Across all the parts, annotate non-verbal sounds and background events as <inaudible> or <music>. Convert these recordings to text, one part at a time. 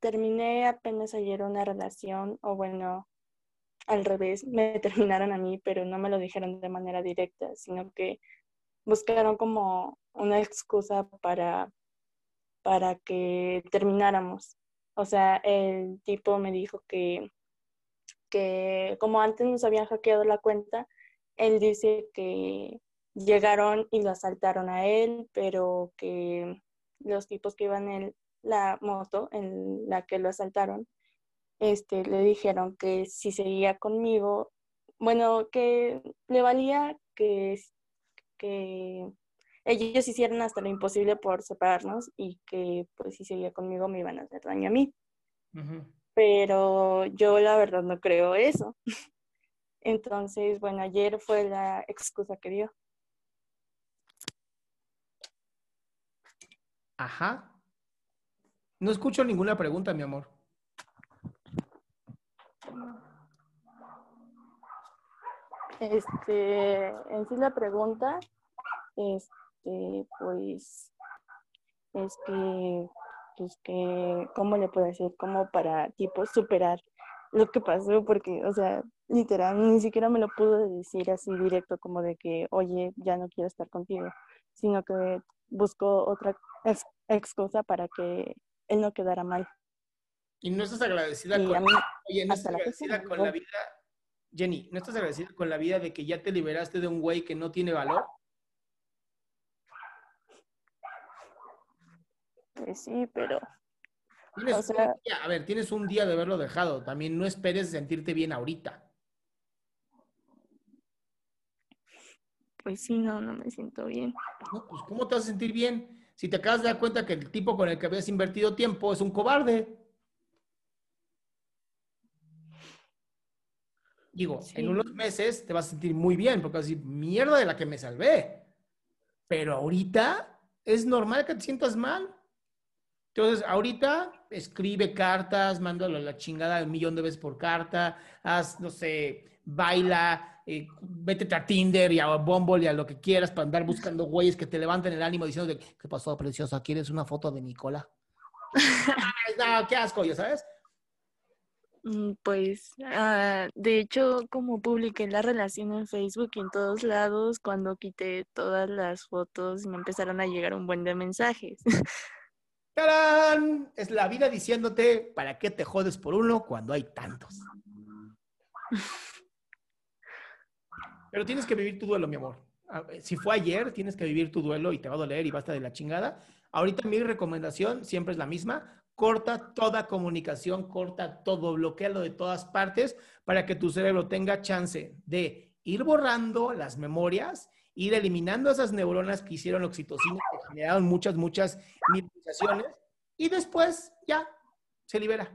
Terminé apenas ayer una relación, o bueno, al revés, me <laughs> terminaron a mí, pero no me lo dijeron de manera directa, sino que buscaron como una excusa para, para que termináramos. O sea, el tipo me dijo que, que como antes nos habían hackeado la cuenta, él dice que llegaron y lo asaltaron a él, pero que los tipos que iban en la moto en la que lo asaltaron, este, le dijeron que si seguía conmigo, bueno, que le valía que, que ellos hicieran hasta lo imposible por separarnos y que pues si seguía conmigo me iban a hacer daño a mí. Pero yo la verdad no creo eso. <laughs> Entonces, bueno, ayer fue la excusa que dio. Ajá. No escucho ninguna pregunta, mi amor. Este, en sí la pregunta, este, pues, es que, pues que, ¿cómo le puedo decir? Como para, tipo, superar lo que pasó, porque, o sea, literal, ni siquiera me lo pudo decir así directo como de que, oye, ya no quiero estar contigo, sino que buscó otra excusa para que él no quedara mal. ¿Y no estás agradecida con, oye, ¿no estás agradecida con la vida, Jenny, ¿no estás agradecida con la vida de que ya te liberaste de un güey que no tiene valor? Pues sí, pero a ver, tienes un día de haberlo dejado. También no esperes sentirte bien ahorita. Pues sí, no, no me siento bien. No, pues ¿cómo te vas a sentir bien? Si te acabas de dar cuenta que el tipo con el que habías invertido tiempo es un cobarde. Digo, en unos meses te vas a sentir muy bien porque vas a decir, mierda de la que me salvé. Pero ahorita es normal que te sientas mal. Entonces, ahorita escribe cartas, mándalo a la chingada un millón de veces por carta, haz, no sé, baila, eh, vete a Tinder y a Bumble y a lo que quieras para andar buscando güeyes que te levanten el ánimo diciendo, ¿qué pasó, preciosa? ¿Quieres una foto de Nicola? <laughs> no, qué asco, ya sabes. Mm, pues, ah, de hecho, como publiqué la relación en Facebook y en todos lados, cuando quité todas las fotos, me empezaron a llegar un buen de mensajes. <laughs> ¡Tarán! Es la vida diciéndote, ¿para qué te jodes por uno cuando hay tantos? <laughs> Pero tienes que vivir tu duelo, mi amor. Si fue ayer, tienes que vivir tu duelo y te va a doler y basta de la chingada. Ahorita mi recomendación siempre es la misma. Corta toda comunicación, corta todo, bloquealo de todas partes para que tu cerebro tenga chance de ir borrando las memorias ir eliminando esas neuronas que hicieron oxitocina, que generaron muchas, muchas mimetizaciones, y después ya se libera.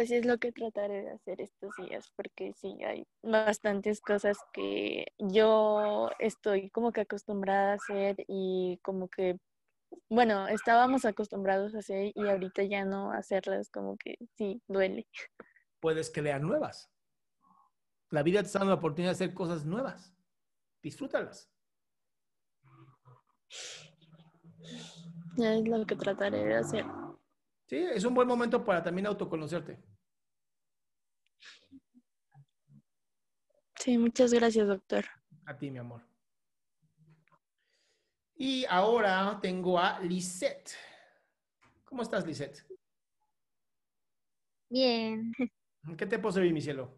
Pues es lo que trataré de hacer estos días, porque sí, hay bastantes cosas que yo estoy como que acostumbrada a hacer y como que, bueno, estábamos acostumbrados a hacer y ahorita ya no hacerlas, como que sí, duele. Puedes crear nuevas. La vida te está dando la oportunidad de hacer cosas nuevas. Disfrútalas. Ya es lo que trataré de hacer. Sí, es un buen momento para también autoconocerte. Sí, muchas gracias, doctor. A ti, mi amor. Y ahora tengo a Lisette. ¿Cómo estás, Lisette? Bien. ¿Qué te servir, mi cielo?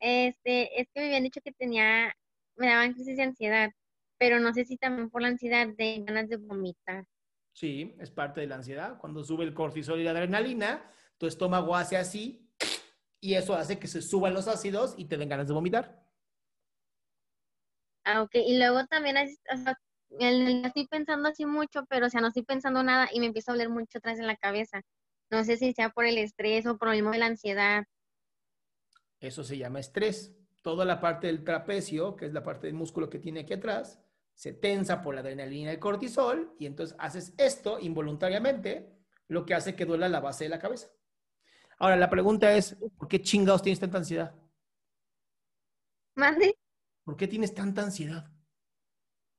Este, es que me habían dicho que tenía, me daban crisis de ansiedad, pero no sé si también por la ansiedad de ganas de vomitar. Sí, es parte de la ansiedad. Cuando sube el cortisol y la adrenalina, tu estómago hace así y eso hace que se suban los ácidos y te den ganas de vomitar. Ah, ok. Y luego también estoy pensando así mucho, pero o sea, no estoy pensando nada y me empieza a doler mucho atrás en la cabeza. No sé si sea por el estrés o por el mismo de la ansiedad. Eso se llama estrés. Toda la parte del trapecio, que es la parte del músculo que tiene aquí atrás, se tensa por la adrenalina y el cortisol y entonces haces esto involuntariamente, lo que hace que duela la base de la cabeza. Ahora, la pregunta es, ¿por qué chingados tienes tanta ansiedad? ¿Mande? ¿Por qué tienes tanta ansiedad?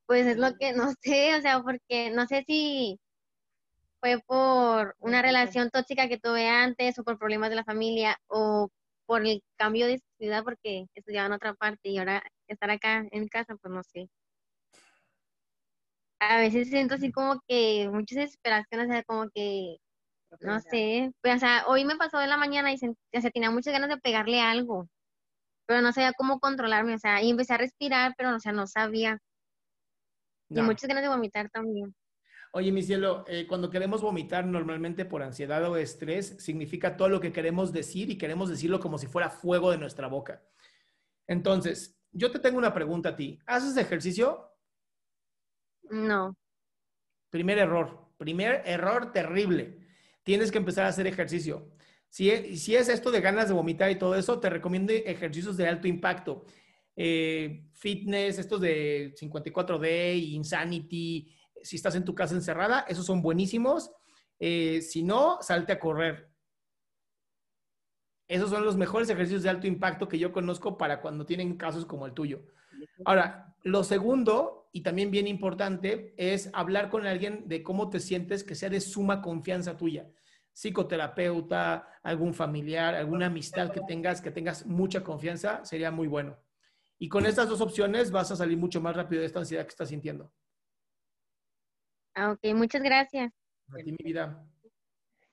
Pues es lo que no <laughs> sé, o sea, porque no sé si fue por una relación tóxica que tuve antes o por problemas de la familia o por el cambio de ciudad porque estudiaba en otra parte y ahora estar acá en casa, pues no sé a veces siento así como que muchas desesperación, o sea, como que, no sé, pues, o sea, hoy me pasó de la mañana y o sea, tenía muchas ganas de pegarle algo, pero no sabía cómo controlarme, o sea, y empecé a respirar, pero, o sea, no sabía. Y muchas ganas de vomitar también. Oye, mi cielo, eh, cuando queremos vomitar normalmente por ansiedad o estrés, significa todo lo que queremos decir y queremos decirlo como si fuera fuego de nuestra boca. Entonces, yo te tengo una pregunta a ti. ¿Haces ejercicio? No. Primer error, primer error terrible. Tienes que empezar a hacer ejercicio. Si es, si es esto de ganas de vomitar y todo eso, te recomiendo ejercicios de alto impacto. Eh, fitness, estos de 54D, Insanity, si estás en tu casa encerrada, esos son buenísimos. Eh, si no, salte a correr. Esos son los mejores ejercicios de alto impacto que yo conozco para cuando tienen casos como el tuyo. Ahora, lo segundo, y también bien importante, es hablar con alguien de cómo te sientes que sea de suma confianza tuya. Psicoterapeuta, algún familiar, alguna amistad que tengas, que tengas mucha confianza, sería muy bueno. Y con estas dos opciones vas a salir mucho más rápido de esta ansiedad que estás sintiendo. Ah, ok, muchas gracias. A ti, mi vida.